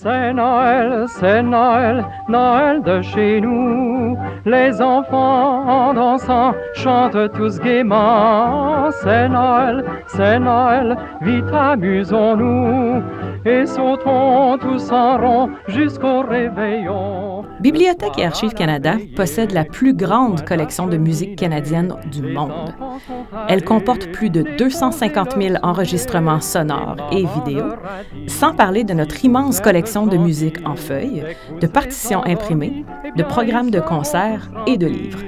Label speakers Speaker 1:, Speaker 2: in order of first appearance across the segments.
Speaker 1: C'est Noël, c'est Noël, Noël de chez nous. Les enfants en dansant chantent tous gaiement. C'est Noël, c'est Noël, vite amusons-nous et sautons tous en rond jusqu'au réveillon.
Speaker 2: Bibliothèque et Archives Canada possède la plus grande collection de musique canadienne du monde. Elle comporte plus de 250 000 enregistrements sonores et vidéos, sans parler de notre immense collection de musique en feuilles, de partitions imprimées, de programmes de concerts et de livres.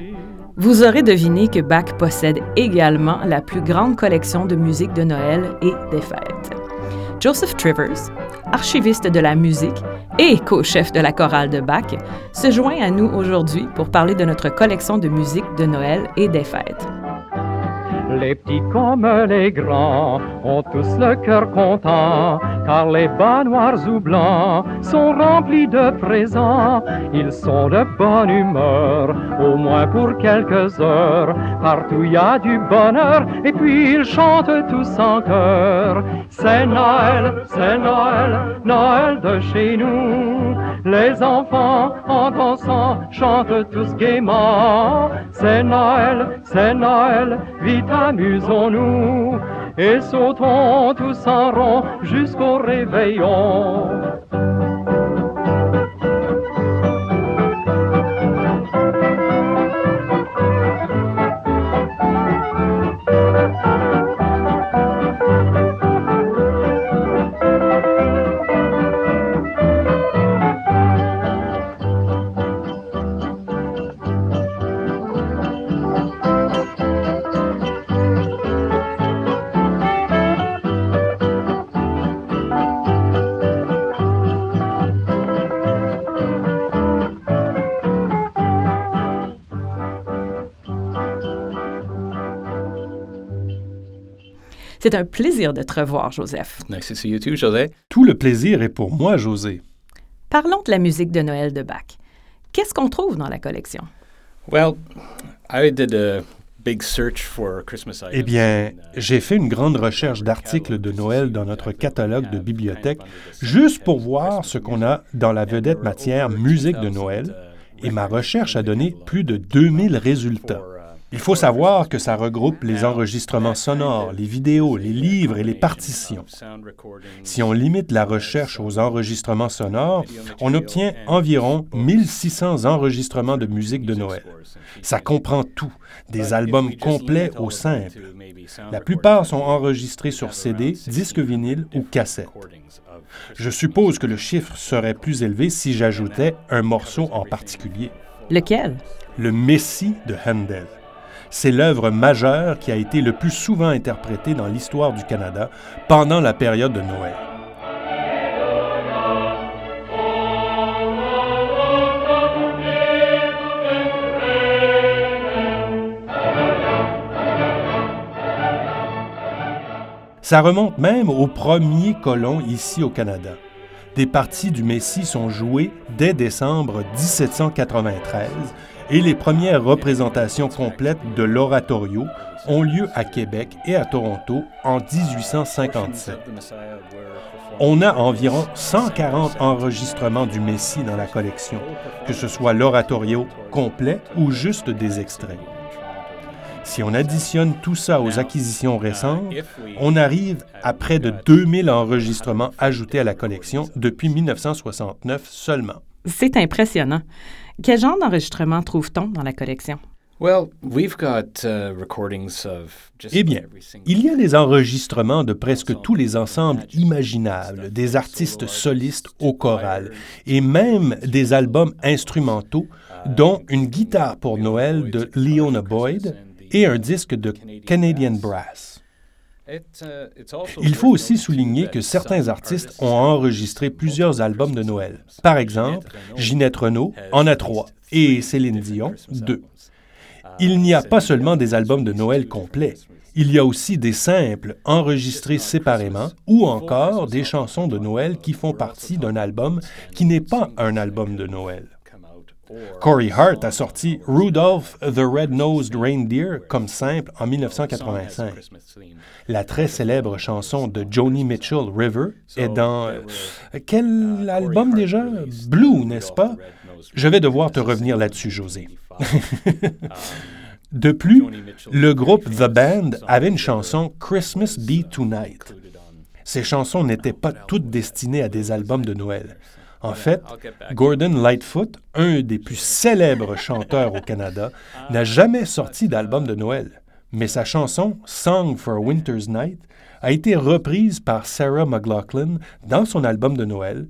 Speaker 2: Vous aurez deviné que Bach possède également la plus grande collection de musique de Noël et des fêtes. Joseph Trivers, archiviste de la musique et co-chef de la chorale de Bach, se joint à nous aujourd'hui pour parler de notre collection de musique de Noël et des fêtes.
Speaker 1: Les petits comme les grands ont tous le cœur content, car les bas noirs ou blancs sont remplis de présents. Ils sont de bonne humeur, au moins pour quelques heures. Partout il y a du bonheur, et puis ils chantent tous en chœur. C'est Noël, c'est Noël, Noël de chez nous. Les enfants en dansant chantent tous gaiement. C'est Noël, c'est Noël, vite amusons-nous et sautons tous en rond jusqu'au réveillon.
Speaker 2: C'est un plaisir de te revoir, Joseph.
Speaker 3: Nice to see you too, José.
Speaker 4: Tout le plaisir est pour moi, José.
Speaker 2: Parlons de la musique de Noël de Bach. Qu'est-ce qu'on trouve dans la collection?
Speaker 3: Well, I did a big search for Christmas items.
Speaker 4: Eh bien,
Speaker 3: uh,
Speaker 4: j'ai fait une grande recherche d'articles de Noël dans notre catalogue de bibliothèque, juste pour voir ce qu'on a dans la vedette matière musique de Noël, et ma recherche a donné plus de 2000 résultats. Il faut savoir que ça regroupe les enregistrements sonores, les vidéos, les livres et les partitions. Si on limite la recherche aux enregistrements sonores, on obtient environ 1600 enregistrements de musique de Noël. Ça comprend tout, des albums complets au simple. La plupart sont enregistrés sur CD, disque vinyle ou cassette. Je suppose que le chiffre serait plus élevé si j'ajoutais un morceau en particulier,
Speaker 2: Lequel?
Speaker 4: le Messie de Handel. C'est l'œuvre majeure qui a été le plus souvent interprétée dans l'histoire du Canada pendant la période de Noël. Ça remonte même aux premiers colons ici au Canada. Des parties du Messie sont jouées dès décembre 1793 et les premières représentations complètes de l'oratorio ont lieu à Québec et à Toronto en 1857. On a environ 140 enregistrements du Messie dans la collection, que ce soit l'oratorio complet ou juste des extraits. Si on additionne tout ça aux acquisitions récentes, on arrive à près de 2000 enregistrements ajoutés à la collection depuis 1969 seulement.
Speaker 2: C'est impressionnant. Quel genre d'enregistrement trouve-t-on dans la collection?
Speaker 3: Well, we've got uh, recordings of just
Speaker 4: Eh bien, il y a les enregistrements de presque tous les ensembles imaginables, des artistes solistes au choral, et même des albums instrumentaux, dont une guitare pour Noël de Leona Boyd et un disque de Canadian Brass.
Speaker 3: It, uh, it's also
Speaker 4: Il faut aussi souligner que certains artistes ont enregistré plusieurs albums de Noël. Par exemple, Ginette Renault en a trois et Céline Dion deux. Il n'y a pas seulement des albums de Noël complets. Il y a aussi des simples enregistrés séparément ou encore des chansons de Noël qui font partie d'un album qui n'est pas un album de Noël. Corey Hart a sorti Rudolph the Red-Nosed Reindeer comme simple en 1985. La très célèbre chanson de Joni Mitchell, River, est dans euh, quel album déjà? Blue, n'est-ce pas? Je vais devoir te revenir là-dessus, José. De plus, le groupe The Band avait une chanson Christmas Be Tonight. Ces chansons n'étaient pas toutes destinées à des albums de Noël. En fait, Gordon Lightfoot, un des plus célèbres chanteurs au Canada, n'a jamais sorti d'album de Noël, mais sa chanson Song for a Winter's Night a été reprise par Sarah McLaughlin dans son album de Noël,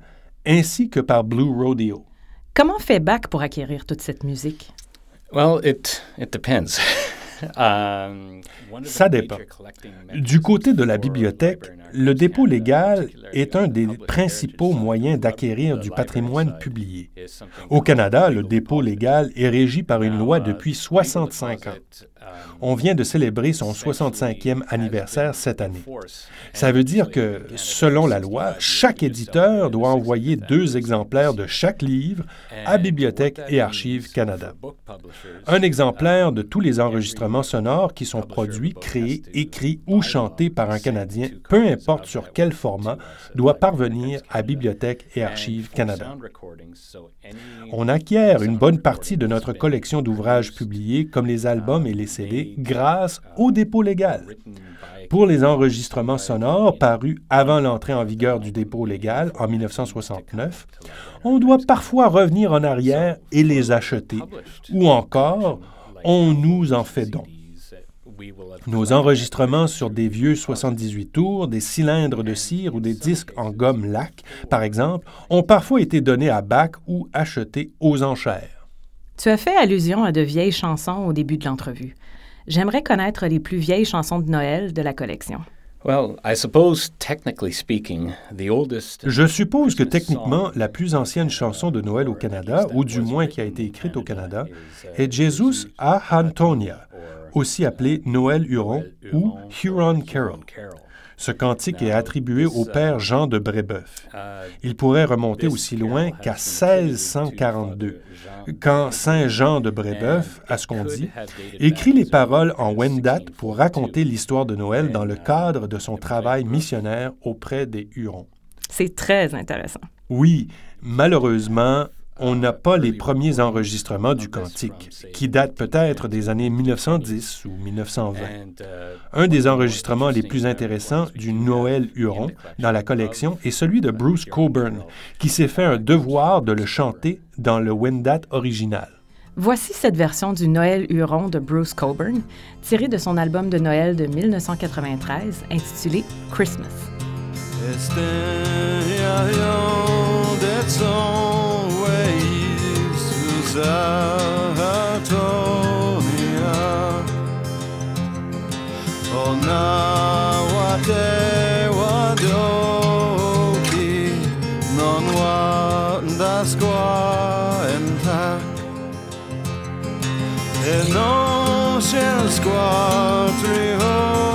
Speaker 4: ainsi que par Blue Rodeo.
Speaker 2: Comment fait Bach pour acquérir toute cette musique?
Speaker 3: Well, it, it depends.
Speaker 4: Um, Ça dépend. Du côté de la bibliothèque, le dépôt légal est un des principaux moyens d'acquérir du patrimoine publié. Au Canada, le dépôt légal est régi par une loi depuis 65 ans. On vient de célébrer son 65e anniversaire cette année. Ça veut dire que, selon la loi, chaque éditeur doit envoyer deux exemplaires de chaque livre à Bibliothèque et Archives Canada. Un exemplaire de tous les enregistrements sonores qui sont produits, créés, écrits ou chantés par un Canadien, peu importe sur quel format, doit parvenir à Bibliothèque et Archives Canada. On acquiert une bonne partie de notre collection d'ouvrages publiés, comme les albums et les CD, grâce au dépôt légal. Pour les enregistrements sonores parus avant l'entrée en vigueur du dépôt légal en 1969, on doit parfois revenir en arrière et les acheter, ou encore on nous en fait don. Nos enregistrements sur des vieux 78 tours, des cylindres de cire ou des disques en gomme lac, par exemple, ont parfois été donnés à Bach ou achetés aux enchères.
Speaker 2: Tu as fait allusion à de vieilles chansons au début de l'entrevue. J'aimerais connaître les plus vieilles chansons de Noël de la collection.
Speaker 4: Je suppose que techniquement, la plus ancienne chanson de Noël au Canada, ou du moins qui a été écrite au Canada, est Jesus a Antonia, aussi appelé Noël Huron ou Huron Carol. Ce cantique est attribué au père Jean de Brébeuf. Il pourrait remonter aussi loin qu'à 1642, quand Saint Jean de Brébeuf, à ce qu'on dit, écrit les paroles en Wendat pour raconter l'histoire de Noël dans le cadre de son travail missionnaire auprès des Hurons.
Speaker 2: C'est très intéressant.
Speaker 4: Oui, malheureusement, on n'a pas les premiers enregistrements du cantique, qui datent peut-être des années 1910 ou 1920. Un des enregistrements les plus intéressants du Noël Huron dans la collection est celui de Bruce Coburn, qui s'est fait un devoir de le chanter dans le Wendat original.
Speaker 2: Voici cette version du Noël Huron de Bruce Coburn, tirée de son album de Noël de 1993 intitulé Christmas. Zatonia Ona wate wadoki Non wanda squa entak E non shall squa trihota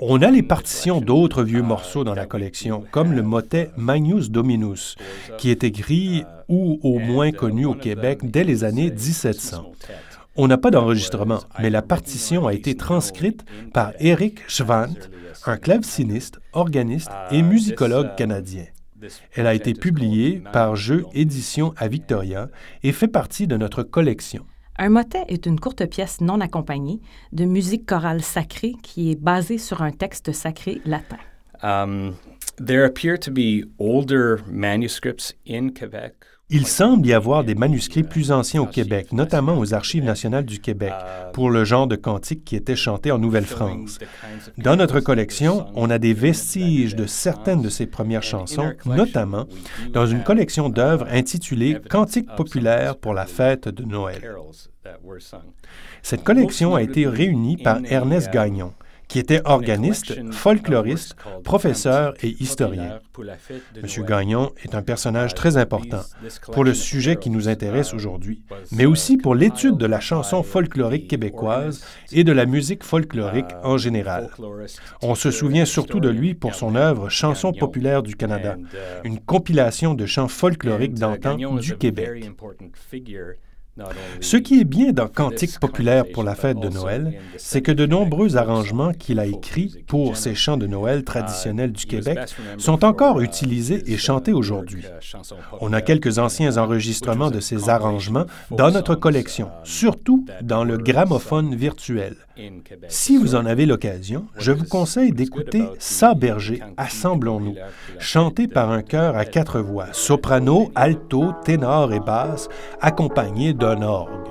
Speaker 2: On
Speaker 4: a les partitions d'autres vieux morceaux dans la collection, comme le motet Magnus Dominus, qui est écrit ou au moins connu au Québec dès les années 1700. On n'a pas d'enregistrement, mais la partition a été transcrite par Eric Schwant, un claveciniste, organiste et musicologue canadien. Elle a été publiée par Jeux Éditions à Victoria et fait partie de notre collection.
Speaker 2: Un motet est une courte pièce non accompagnée de musique chorale sacrée qui est basée sur un texte sacré latin. Um,
Speaker 3: There appear to be older manuscripts in Quebec.
Speaker 4: Il semble y avoir des manuscrits plus anciens au Québec, notamment aux Archives nationales du Québec, pour le genre de cantiques qui étaient chantés en Nouvelle-France. Dans notre collection, on a des vestiges de certaines de ces premières chansons, notamment dans une collection d'œuvres intitulée Cantiques populaires pour la fête de Noël. Cette collection a été réunie par Ernest Gagnon qui était organiste, folkloriste, professeur et historien. M. Gagnon est un personnage très important pour le sujet qui nous intéresse aujourd'hui, mais aussi pour l'étude de la chanson folklorique québécoise et de la musique folklorique en général. On se souvient surtout de lui pour son œuvre Chansons populaires du Canada, une compilation de chants folkloriques d'antan du Québec. Ce qui est bien dans Cantique populaire pour la fête de Noël, c'est que de nombreux arrangements qu'il a écrits pour ces chants de Noël traditionnels du Québec sont encore utilisés et chantés aujourd'hui. On a quelques anciens enregistrements de ces arrangements dans notre collection, surtout dans le gramophone virtuel. Si vous en avez l'occasion, je vous conseille d'écouter Ça berger, Assemblons-nous, chanté par un chœur à quatre voix, soprano, alto, ténor et basse, accompagné d'un orgue.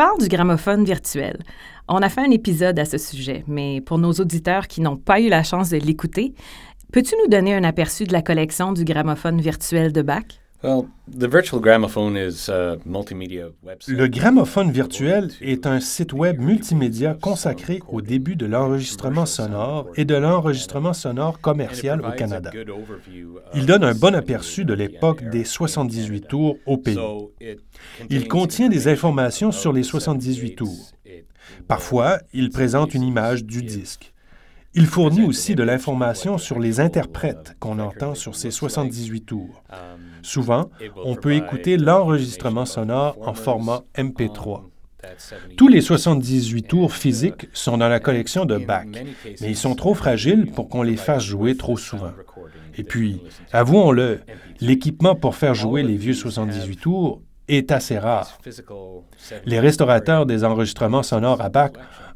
Speaker 2: Parles du gramophone virtuel. On a fait un épisode à ce sujet, mais pour nos auditeurs qui n'ont pas eu la chance de l'écouter, peux-tu nous donner un aperçu de la collection du gramophone virtuel de Bach?
Speaker 3: Le
Speaker 4: gramophone virtuel est un site web multimédia consacré au début de l'enregistrement sonore et de l'enregistrement sonore commercial au Canada. Il donne un bon aperçu de l'époque des 78 tours au pays. Il contient des informations sur les 78 tours. Parfois, il présente une image du disque. Il fournit aussi de l'information sur les interprètes qu'on entend sur ces 78 tours. Souvent, on peut écouter l'enregistrement sonore en format MP3. Tous les 78 tours physiques sont dans la collection de Bach, mais ils sont trop fragiles pour qu'on les fasse jouer trop souvent. Et puis, avouons-le, l'équipement pour faire jouer les vieux 78 tours est assez rare. Les restaurateurs des enregistrements sonores à Bach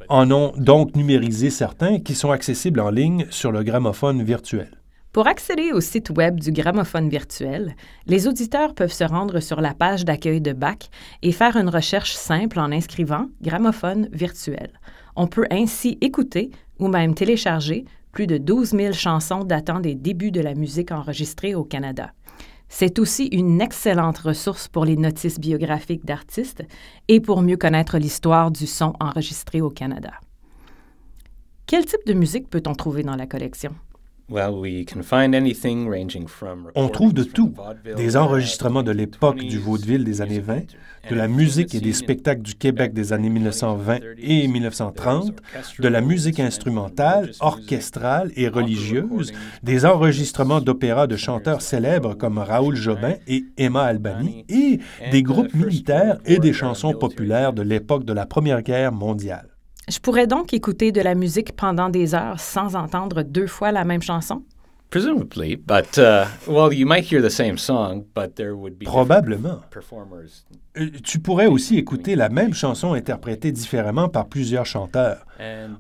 Speaker 4: en ont donc numérisé certains qui sont accessibles en ligne sur le gramophone virtuel.
Speaker 2: Pour accéder au site web du gramophone virtuel, les auditeurs peuvent se rendre sur la page d'accueil de BAC et faire une recherche simple en inscrivant gramophone virtuel. On peut ainsi écouter ou même télécharger plus de 12 000 chansons datant des débuts de la musique enregistrée au Canada. C'est aussi une excellente ressource pour les notices biographiques d'artistes et pour mieux connaître l'histoire du son enregistré au Canada. Quel type de musique peut-on trouver dans la collection?
Speaker 4: On trouve de tout, des enregistrements de l'époque du vaudeville des années 20, de la musique et des spectacles du Québec des années 1920 et 1930, de la musique instrumentale, orchestrale et religieuse, des enregistrements d'opéras de chanteurs célèbres comme Raoul Jobin et Emma Albani, et des groupes militaires et des chansons populaires de l'époque de la Première Guerre mondiale.
Speaker 2: Je pourrais donc écouter de la musique pendant des heures sans entendre deux fois la même chanson?
Speaker 4: Probablement. Tu pourrais aussi écouter la même chanson interprétée différemment par plusieurs chanteurs.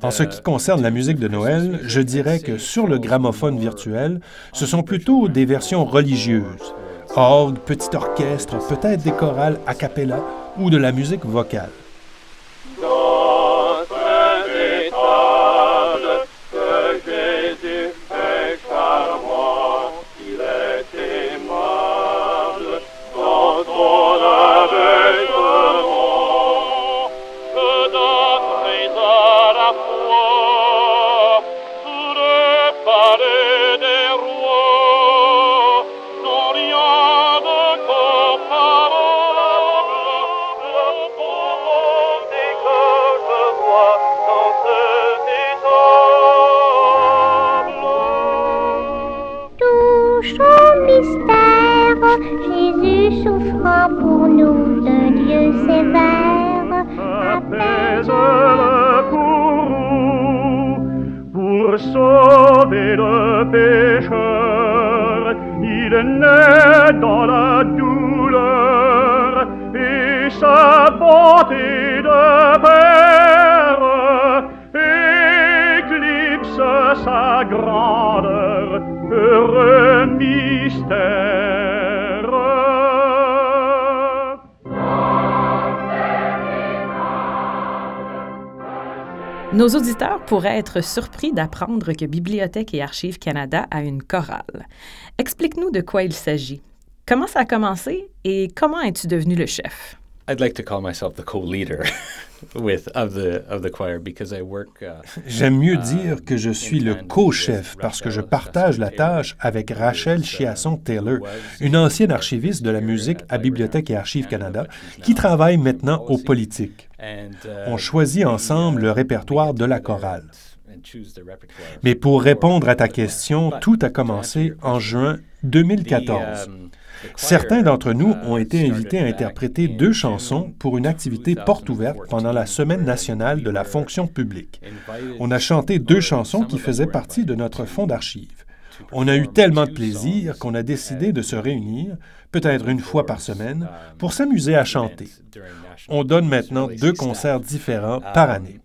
Speaker 4: En ce qui uh, concerne la musique de Noël, je dirais que sur le gramophone virtuel, ce sont plutôt des versions religieuses. Orgue, petit orchestre, peut-être des chorales a cappella ou de la musique vocale.
Speaker 1: Pécheur. Il naît dans la douleur et sa bonté de père éclipse sa grandeur. Heureux mystère.
Speaker 2: Nos auditeurs pourraient être surpris d'apprendre que Bibliothèque et Archives Canada a une chorale. Explique-nous de quoi il s'agit. Comment ça a commencé et comment es-tu devenu le chef?
Speaker 3: I'd like to call myself the co-leader with of the of the choir because I work. Uh,
Speaker 4: J'aime mieux dire que je suis le co-chef parce que je partage la tâche avec Rachel Chiasson-Taylor, une ancienne archiviste de la musique à Bibliothèque et Archives Canada, qui travaille maintenant aux politiques. On choisit ensemble le répertoire de la chorale. Mais pour répondre à ta question, tout a commencé en juin 2014. Certains d'entre nous ont été invités à interpréter deux chansons pour une activité porte ouverte pendant la Semaine nationale de la fonction publique. On a chanté deux chansons qui faisaient partie de notre fonds d'archives. On a eu tellement de plaisir qu'on a décidé de se réunir, peut-être une fois par semaine, pour s'amuser à chanter. On donne maintenant deux concerts différents par année.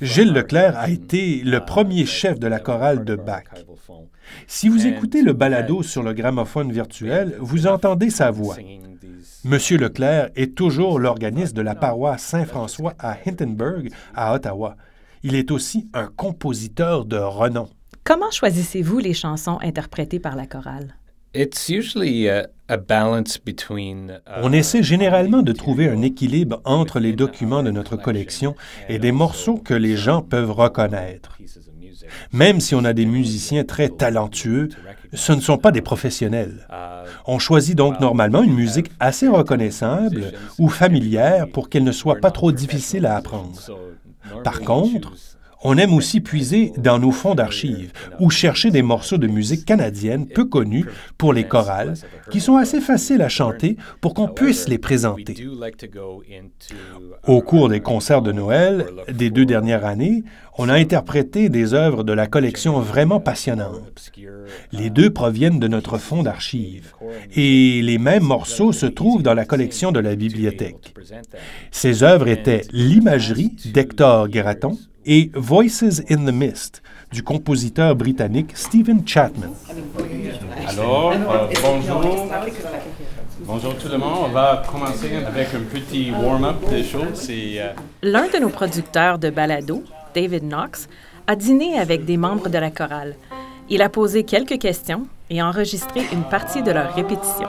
Speaker 4: Gilles Leclerc a été le premier chef de la chorale de Bach. Si vous écoutez le balado sur le gramophone virtuel, vous entendez sa voix. Monsieur Leclerc est toujours l'organiste de la paroisse Saint-François à Hintonburg, à Ottawa. Il est aussi un compositeur de renom.
Speaker 2: Comment choisissez-vous les chansons interprétées par la chorale?
Speaker 4: On essaie généralement de trouver un équilibre entre les documents de notre collection et des morceaux que les gens peuvent reconnaître. Même si on a des musiciens très talentueux, ce ne sont pas des professionnels. On choisit donc normalement une musique assez reconnaissable ou familière pour qu'elle ne soit pas trop difficile à apprendre. Par contre, on aime aussi puiser dans nos fonds d'archives ou chercher des morceaux de musique canadienne peu connus pour les chorales, qui sont assez faciles à chanter pour qu'on puisse les présenter. Au cours des concerts de Noël des deux dernières années, on a interprété des œuvres de la collection vraiment passionnantes. Les deux proviennent de notre fonds d'archives et les mêmes morceaux se trouvent dans la collection de la bibliothèque. Ces œuvres étaient L'imagerie d'Hector Graton et Voices in the Mist du compositeur britannique Stephen Chapman.
Speaker 5: Alors, euh, bonjour. Bonjour tout le monde. On va commencer avec un petit warm-up des choses. Euh,
Speaker 2: L'un de nos producteurs de balado, David Knox, a dîné avec des membres de la chorale. Il a posé quelques questions et enregistré une partie de leur répétition.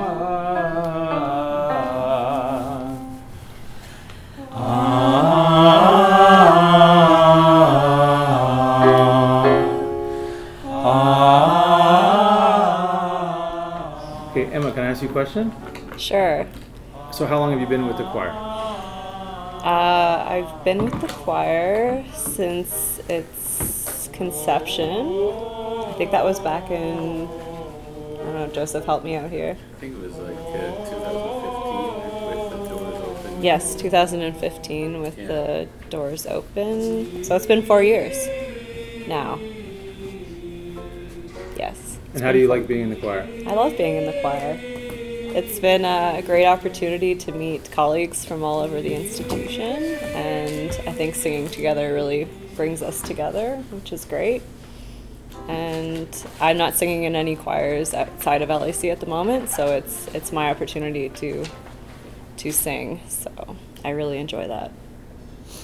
Speaker 5: Question?
Speaker 6: Sure.
Speaker 5: So, how long have you been with the choir?
Speaker 6: Uh, I've been with the choir since its conception. I think that was back in. I don't know, Joseph, help me out here.
Speaker 3: I think it was like uh, 2015 with the doors open.
Speaker 6: Yes, 2015 with
Speaker 3: Yeah.
Speaker 6: the doors open. So it's been four years now. Yes.
Speaker 5: And how do you like being in the choir?
Speaker 6: I love being in the choir. It's been a great opportunity to meet colleagues from all over the institution, and I think singing together really brings us together, which is great. And I'm not singing in any choirs outside of LAC at the moment, so it's it's my opportunity to to sing. So I really enjoy that.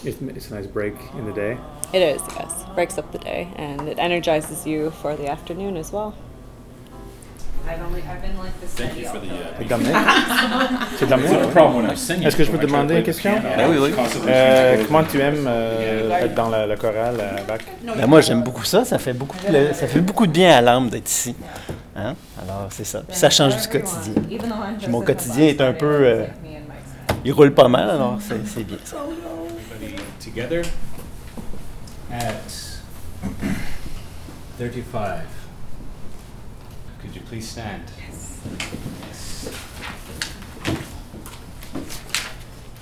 Speaker 5: It's, it's a nice break in the day.
Speaker 6: It is, yes. Breaks up the day and it energizes you for the afternoon as well.
Speaker 5: C'est Dominique? C'est Dominique? Est-ce que je peux te demander une question?
Speaker 7: oui, oui.
Speaker 5: Euh, comment tu aimes euh, être dans la, le choral à Bac?
Speaker 7: Ben, moi, j'aime beaucoup ça. Ça fait beaucoup, de, ça fait beaucoup de bien à l'âme d'être ici. Hein? Alors, c'est ça. Puis ça change du quotidien. Puis mon quotidien est un peu. euh, il roule pas mal, alors c'est c'est bien ça.
Speaker 8: together at 35.
Speaker 3: Please stand. Yes.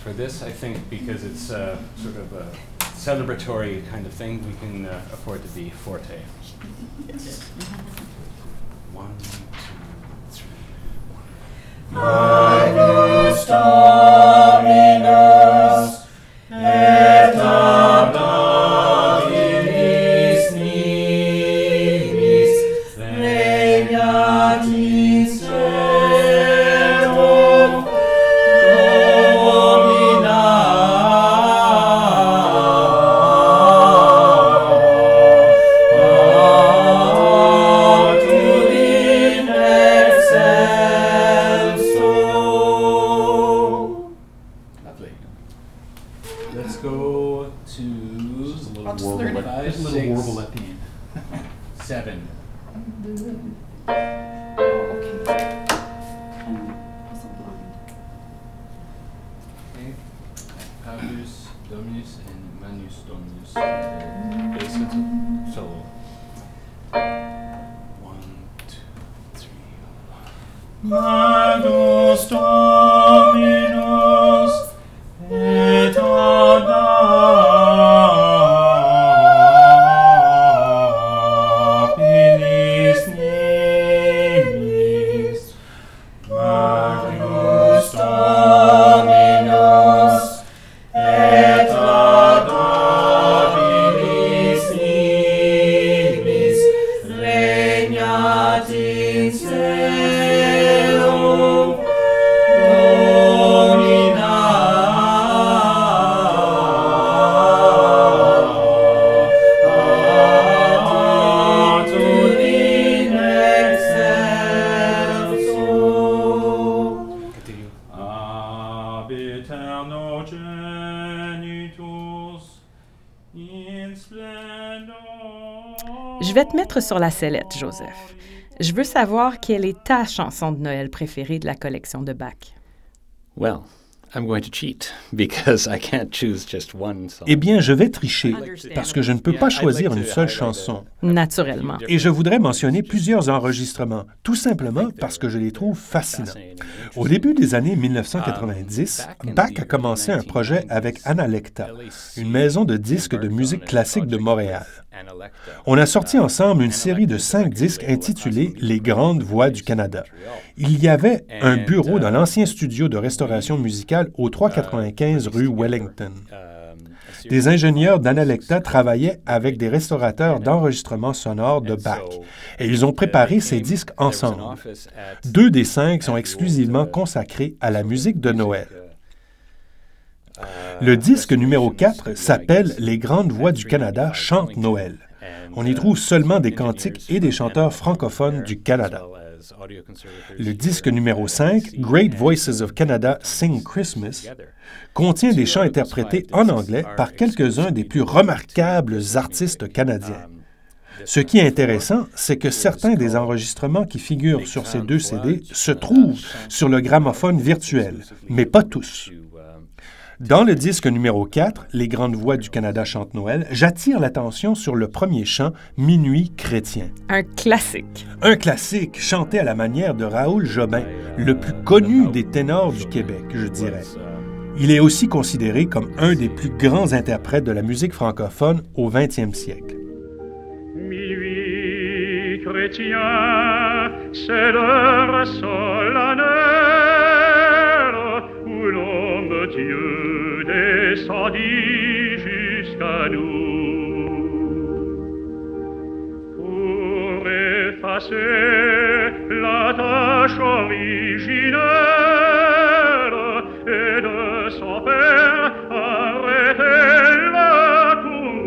Speaker 3: For this, I think because it's uh, sort of a celebratory kind of thing, we can uh, afford to be forte. One, two, three. Lovely.
Speaker 9: Oh.
Speaker 2: Je vais te mettre sur la sellette, Joseph. Je veux savoir quelle est ta chanson de Noël préférée de la collection de Bach.
Speaker 10: Well, I'm going to cheat because I can't choose just one song.
Speaker 4: Eh bien, je vais tricher parce que je ne peux pas choisir une seule chanson.
Speaker 2: Naturellement.
Speaker 4: Et je voudrais mentionner plusieurs enregistrements, tout simplement parce que je les trouve fascinants. Au début des années 1990, Bach a commencé un projet avec Analecta, une maison de disques de musique classique de Montréal. On a sorti ensemble une série de cinq disques intitulés Les grandes voix du Canada. Il y avait un bureau dans l'ancien studio de restauration musicale au 395 rue Wellington. Des ingénieurs d'Analecta travaillaient avec des restaurateurs d'enregistrement sonore de Bach et ils ont préparé ces disques ensemble. Deux des cinq sont exclusivement consacrés à la musique de Noël. Le disque numéro 4 s'appelle Les grandes voix du Canada chantent Noël. On y trouve seulement des cantiques et des chanteurs francophones du Canada. Le disque numéro 5, Great Voices of Canada Sing Christmas, contient des chants interprétés en anglais par quelques-uns des plus remarquables artistes canadiens. Ce qui est intéressant, c'est que certains des enregistrements qui figurent sur ces deux CD se trouvent sur le gramophone virtuel, mais pas tous. Dans le disque numéro 4, Les grandes voix du Canada chantent Noël, j'attire l'attention sur le premier chant, Minuit chrétien.
Speaker 2: Un classique.
Speaker 4: Un classique chanté à la manière de Raoul Jobin, le plus connu des ténors du Québec, je dirais. Il est aussi considéré comme un des plus grands interprètes de la musique francophone au 20e siècle.
Speaker 9: Minuit chrétien, c'est l'heure solennelle où l'homme Dieu descendit jusqu'à nous pour effacer la tâche originelle et de son père arrêter la tour.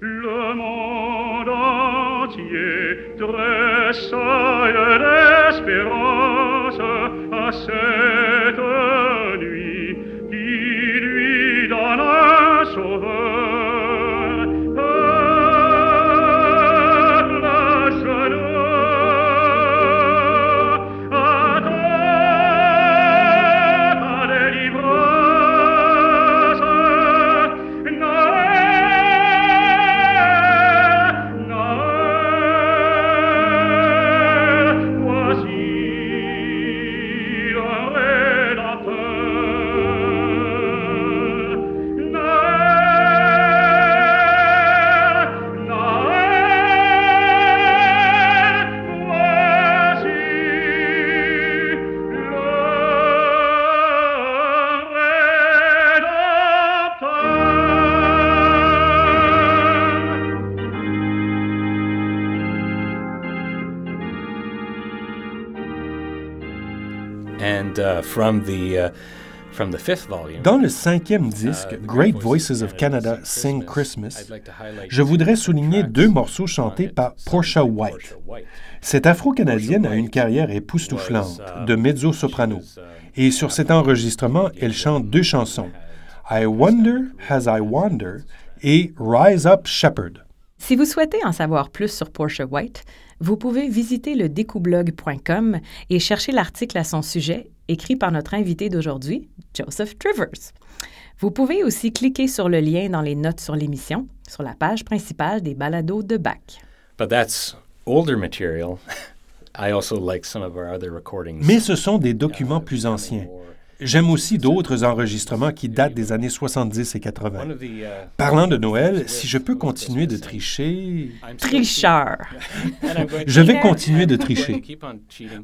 Speaker 9: Le monde entier tressaille d'espérance
Speaker 4: Dans le cinquième disque,
Speaker 3: uh, the
Speaker 4: Great Voices of Canada Sing Christmas, je voudrais souligner deux morceaux chantés par Portia White. Cette Afro-Canadienne a une carrière époustouflante. de mezzo-soprano. Et sur cet enregistrement, elle chante deux chansons, I Wonder As I Wander et Rise Up Shepherd.
Speaker 2: Si vous souhaitez en savoir plus sur Portia White, vous pouvez visiter le découblog.com et chercher l'article à son sujet écrit par notre invité d'aujourd'hui, Joseph Trivers. Vous pouvez aussi cliquer sur le lien dans les notes sur l'émission, sur la page principale des balados de Bach.
Speaker 3: but that's older material. I also like some of our other recordings.
Speaker 4: Mais ce sont des documents plus anciens. J'aime aussi d'autres enregistrements qui datent des années 70 et 80.
Speaker 3: One of the, uh,
Speaker 4: Parlant de Noël, si je peux continuer de tricher,
Speaker 2: Tricheur!
Speaker 4: je vais continuer de tricher.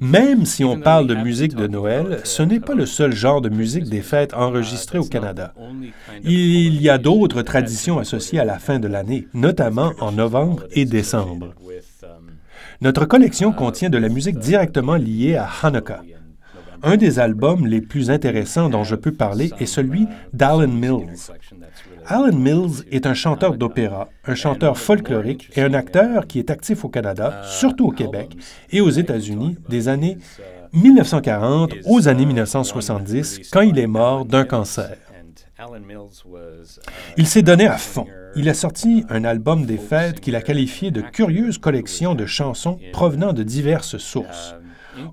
Speaker 4: Même si on parle de musique de Noël, ce n'est pas le seul genre de musique des fêtes enregistrées au Canada. Il y a d'autres traditions associées à la fin de l'année, notamment en novembre et décembre. Notre collection contient de la musique directement liée à Hanukkah. Un des albums les plus intéressants dont je peux parler est celui d'Alan Mills. Alan Mills est un chanteur d'opéra, un chanteur folklorique et un acteur qui est actif au Canada, surtout au Québec et aux États-Unis des années 1940 aux années 1970, quand il est mort d'un cancer. Il s'est donné à fond. Il a sorti un album des fêtes qu'il a qualifié de curieuse collection de chansons provenant de diverses sources.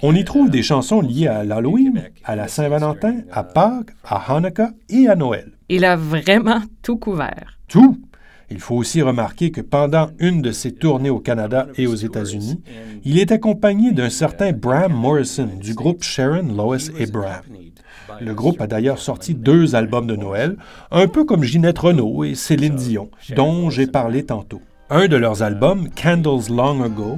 Speaker 4: On y trouve des chansons liées à l'Halloween, à la Saint-Valentin, à Pâques, à Hanukkah et à Noël.
Speaker 2: Il a vraiment tout couvert.
Speaker 4: Tout. Il faut aussi remarquer que pendant une de ses tournées au Canada et aux États-Unis, il est accompagné d'un certain Bram Morrison du groupe Sharon, Lois et Bram. Le groupe a d'ailleurs sorti deux albums de Noël, un peu comme Ginette Renault et Céline Dion, dont j'ai parlé tantôt. Un de leurs albums, Candles Long Ago,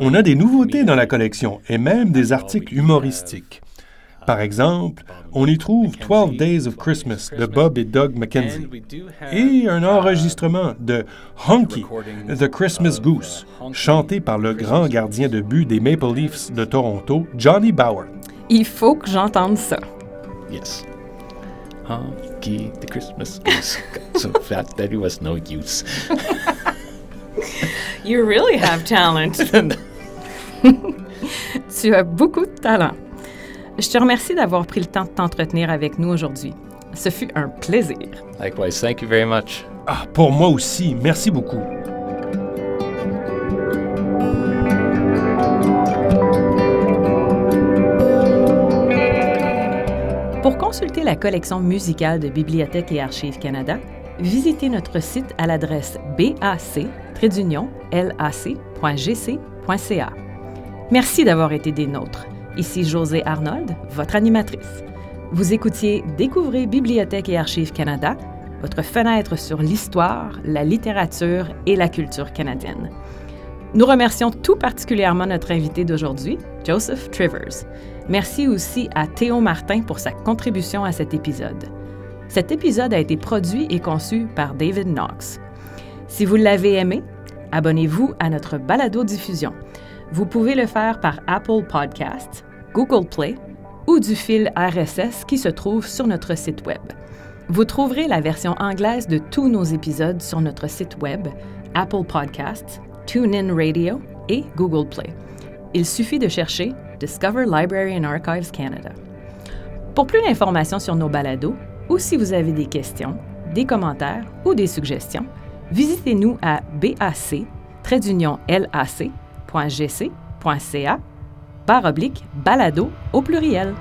Speaker 4: On a des nouveautés dans la collection et même des articles humoristiques. Par exemple, on y trouve 12 Days of Christmas de Bob et Doug McKenzie et un enregistrement de Honky, The Christmas Goose, chanté par le grand gardien de but des Maple Leafs de Toronto, Johnny Bauer.
Speaker 2: Il faut que j'entende ça.
Speaker 3: Yes. Honky, the Christmas goose got so fat that it was no use.
Speaker 2: You really have talent. tu as beaucoup de talent. Je te remercie d'avoir pris le temps de t'entretenir avec nous aujourd'hui. Ce fut un plaisir.
Speaker 3: Likewise, thank you very much.
Speaker 4: Ah, pour moi aussi, merci beaucoup.
Speaker 2: Consulter la collection musicale de Bibliothèque et Archives Canada, visitez notre site à l'adresse bac-lac.gc.ca. Merci d'avoir été des nôtres. Ici José Arnold, votre animatrice. Vous écoutiez Découvrez Bibliothèque et Archives Canada, votre fenêtre sur l'histoire, la littérature et la culture canadienne. Nous remercions tout particulièrement notre invité d'aujourd'hui, Joseph Trivers. Merci aussi à Théo Martin pour sa contribution à cet épisode. Cet épisode a été produit et conçu par David Knox. Si vous l'avez aimé, abonnez-vous à notre balado-diffusion. Vous pouvez le faire par Apple Podcasts, Google Play ou du fil RSS qui se trouve sur notre site Web. Vous trouverez la version anglaise de tous nos épisodes sur notre site Web, Apple Podcasts, TuneIn Radio et Google Play. Il suffit de chercher Discover Library and Archives Canada. Pour plus d'informations sur nos balados ou si vous avez des questions, des commentaires ou des suggestions, Visitez-nous à bac, trait d'union lac.gc.ca, barre oblique balado au pluriel.